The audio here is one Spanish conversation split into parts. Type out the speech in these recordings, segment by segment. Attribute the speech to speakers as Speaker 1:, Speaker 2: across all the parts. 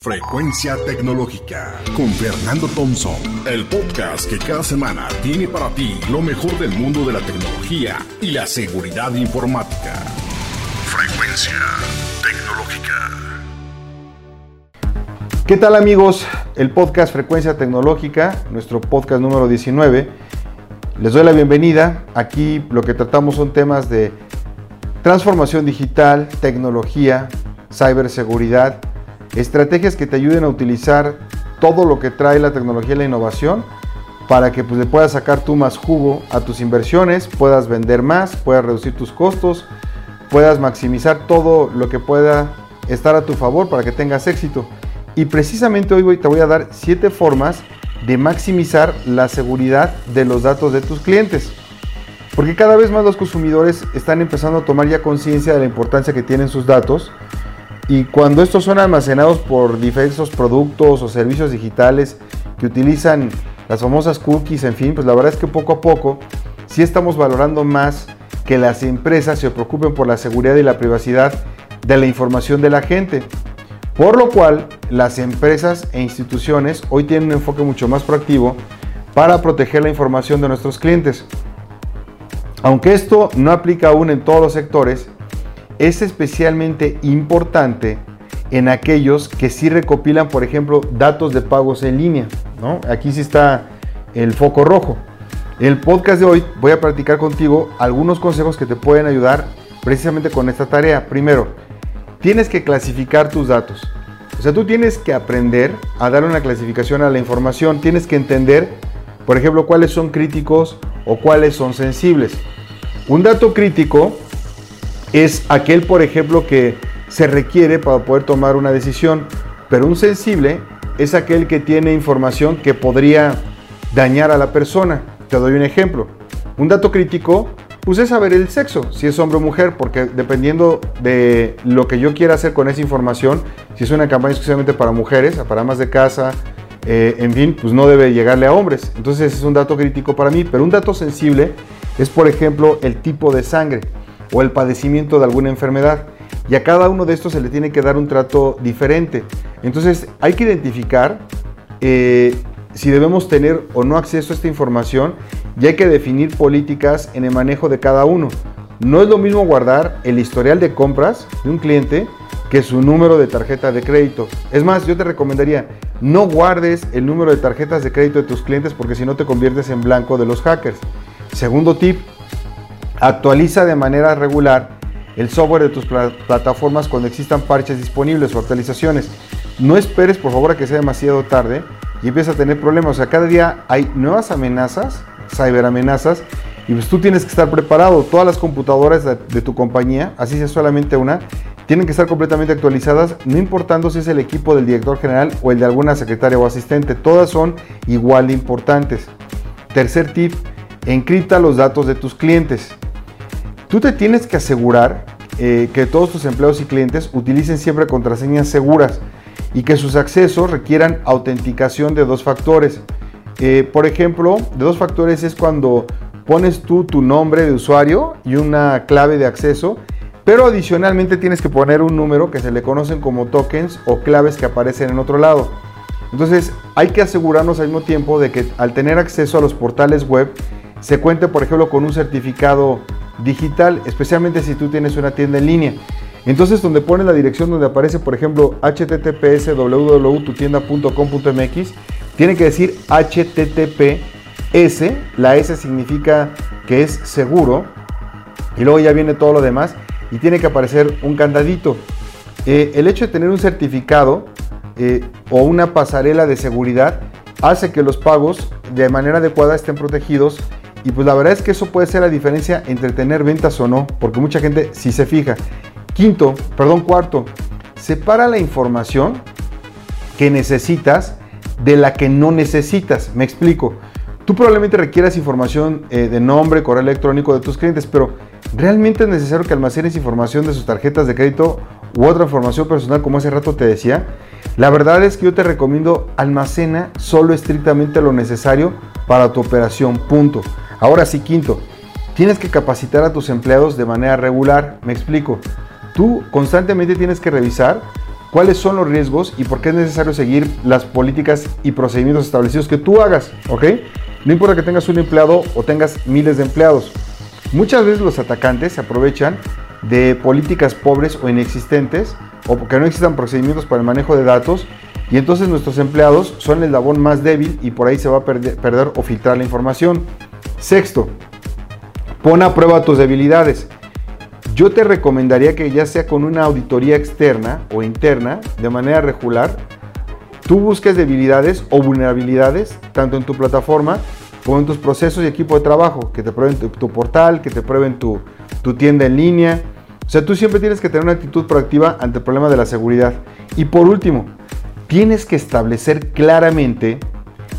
Speaker 1: Frecuencia Tecnológica con Fernando Thompson, el podcast que cada semana tiene para ti lo mejor del mundo de la tecnología y la seguridad informática. Frecuencia Tecnológica.
Speaker 2: ¿Qué tal amigos? El podcast Frecuencia Tecnológica, nuestro podcast número 19. Les doy la bienvenida. Aquí lo que tratamos son temas de transformación digital, tecnología, ciberseguridad estrategias que te ayuden a utilizar todo lo que trae la tecnología y la innovación para que pues, le puedas sacar tú más jugo a tus inversiones, puedas vender más, puedas reducir tus costos, puedas maximizar todo lo que pueda estar a tu favor para que tengas éxito. Y precisamente hoy te voy a dar siete formas de maximizar la seguridad de los datos de tus clientes. Porque cada vez más los consumidores están empezando a tomar ya conciencia de la importancia que tienen sus datos y cuando estos son almacenados por diversos productos o servicios digitales que utilizan las famosas cookies, en fin, pues la verdad es que poco a poco sí estamos valorando más que las empresas se preocupen por la seguridad y la privacidad de la información de la gente. Por lo cual, las empresas e instituciones hoy tienen un enfoque mucho más proactivo para proteger la información de nuestros clientes. Aunque esto no aplica aún en todos los sectores, es especialmente importante en aquellos que sí recopilan, por ejemplo, datos de pagos en línea. ¿no? Aquí sí está el foco rojo. El podcast de hoy voy a practicar contigo algunos consejos que te pueden ayudar precisamente con esta tarea. Primero, tienes que clasificar tus datos. O sea, tú tienes que aprender a dar una clasificación a la información. Tienes que entender, por ejemplo, cuáles son críticos o cuáles son sensibles. Un dato crítico es aquel, por ejemplo, que se requiere para poder tomar una decisión, pero un sensible es aquel que tiene información que podría dañar a la persona. Te doy un ejemplo. Un dato crítico, pues es saber el sexo, si es hombre o mujer, porque dependiendo de lo que yo quiera hacer con esa información, si es una campaña exclusivamente para mujeres, para amas de casa, eh, en fin, pues no debe llegarle a hombres. Entonces es un dato crítico para mí, pero un dato sensible es, por ejemplo, el tipo de sangre o el padecimiento de alguna enfermedad. Y a cada uno de estos se le tiene que dar un trato diferente. Entonces hay que identificar eh, si debemos tener o no acceso a esta información y hay que definir políticas en el manejo de cada uno. No es lo mismo guardar el historial de compras de un cliente que su número de tarjeta de crédito. Es más, yo te recomendaría, no guardes el número de tarjetas de crédito de tus clientes porque si no te conviertes en blanco de los hackers. Segundo tip, Actualiza de manera regular el software de tus plataformas cuando existan parches disponibles o actualizaciones. No esperes por favor a que sea demasiado tarde y empieces a tener problemas. O sea, cada día hay nuevas amenazas, ciberamenazas, y pues tú tienes que estar preparado. Todas las computadoras de, de, tu compañía, así sea solamente una, tienen que estar completamente actualizadas, no importando si es el equipo del director general o el de alguna secretaria o asistente. Todas son igual de importantes. Tercer tip, encripta los datos de tus clientes. Tú te tienes que asegurar eh, que todos tus empleados y clientes utilicen siempre contraseñas seguras y que sus accesos requieran autenticación de dos factores. Eh, por ejemplo, de dos factores es cuando pones tú tu nombre de usuario y una clave de acceso, pero adicionalmente tienes que poner un número que se le conocen como tokens o claves que aparecen en otro lado. Entonces hay que asegurarnos al mismo tiempo de que al tener acceso a los portales web se cuente, por ejemplo, con un certificado digital, especialmente si tú tienes una tienda en línea. Entonces, donde pone la dirección donde aparece, por ejemplo, https www.tutienda.com.mx, tiene que decir https, la S significa que es seguro, y luego ya viene todo lo demás, y tiene que aparecer un candadito. Eh, el hecho de tener un certificado eh, o una pasarela de seguridad hace que los pagos de manera adecuada estén protegidos y pues la verdad es que eso puede ser la diferencia entre tener ventas o no, porque mucha gente sí se fija. Quinto, perdón, cuarto, separa la información que necesitas de la que no necesitas. Me explico. Tú probablemente requieras información eh, de nombre, correo electrónico de tus clientes, pero ¿realmente es necesario que almacenes información de sus tarjetas de crédito u otra información personal como hace rato te decía? La verdad es que yo te recomiendo almacena solo estrictamente lo necesario para tu operación, punto. Ahora sí, quinto, tienes que capacitar a tus empleados de manera regular. Me explico. Tú constantemente tienes que revisar cuáles son los riesgos y por qué es necesario seguir las políticas y procedimientos establecidos que tú hagas, ¿ok? No importa que tengas un empleado o tengas miles de empleados. Muchas veces los atacantes se aprovechan de políticas pobres o inexistentes o porque no existan procedimientos para el manejo de datos y entonces nuestros empleados son el labón más débil y por ahí se va a perder, perder o filtrar la información. Sexto, pon a prueba tus debilidades. Yo te recomendaría que ya sea con una auditoría externa o interna, de manera regular, tú busques debilidades o vulnerabilidades, tanto en tu plataforma como en tus procesos y equipo de trabajo, que te prueben tu, portal, que te prueben tu, tu tienda en línea. O sea, tú siempre tienes que tener una actitud proactiva ante el problema de la seguridad. Y por último, tienes que establecer claramente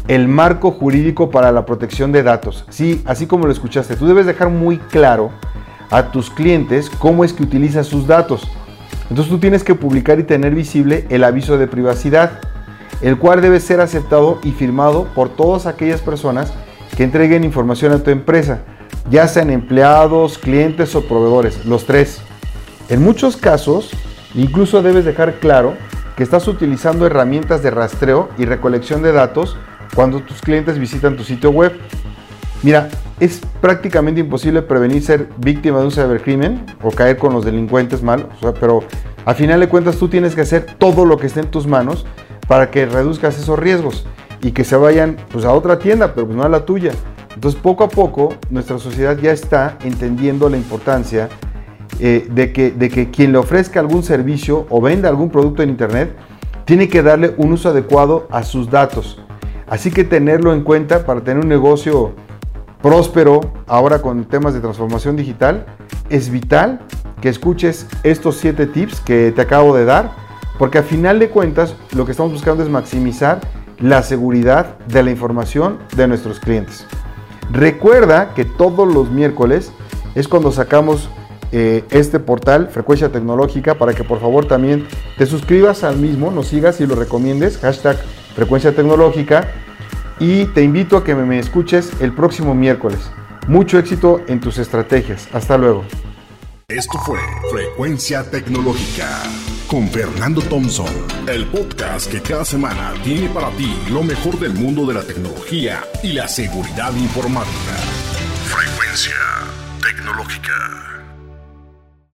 Speaker 2: el marco jurídico para la protección de datos. Sí, así como lo escuchaste, tú debes dejar muy claro a tus clientes cómo es que utilizas sus datos. Entonces tú tienes que publicar y tener visible el aviso de privacidad, el cual debe ser aceptado y firmado por todas aquellas personas que entreguen información a tu empresa, ya sean empleados, clientes o proveedores, los tres. En muchos casos, incluso debes dejar claro que estás utilizando herramientas de rastreo y recolección de datos cuando tus clientes visitan tu sitio web. Mira, es prácticamente imposible prevenir ser víctima de un cibercrimen o caer con los delincuentes malos, pero a final de cuentas tú tienes que hacer todo lo que esté en tus manos para que reduzcas esos riesgos y que se vayan pues, a otra tienda, pero pues, no a la tuya. Entonces poco a poco nuestra sociedad ya está entendiendo la importancia eh, de, que, de que quien le ofrezca algún servicio o venda algún producto en Internet tiene que darle un uso adecuado a sus datos. Así que tenerlo en cuenta para tener un negocio próspero ahora con temas de transformación digital, es vital que escuches estos siete tips que te acabo de dar, porque a final de cuentas lo que estamos buscando es maximizar la seguridad de la información de nuestros clientes. Recuerda que todos los miércoles es cuando sacamos eh, este portal, Frecuencia Tecnológica, para que por favor también te suscribas al mismo, nos sigas y lo recomiendes, Frecuencia Tecnológica y te invito a que me escuches el próximo miércoles. Mucho éxito en tus estrategias. Hasta luego.
Speaker 1: Esto fue Frecuencia Tecnológica con Fernando Thompson, el podcast que cada semana tiene para ti lo mejor del mundo de la tecnología y la seguridad informática. Frecuencia Tecnológica.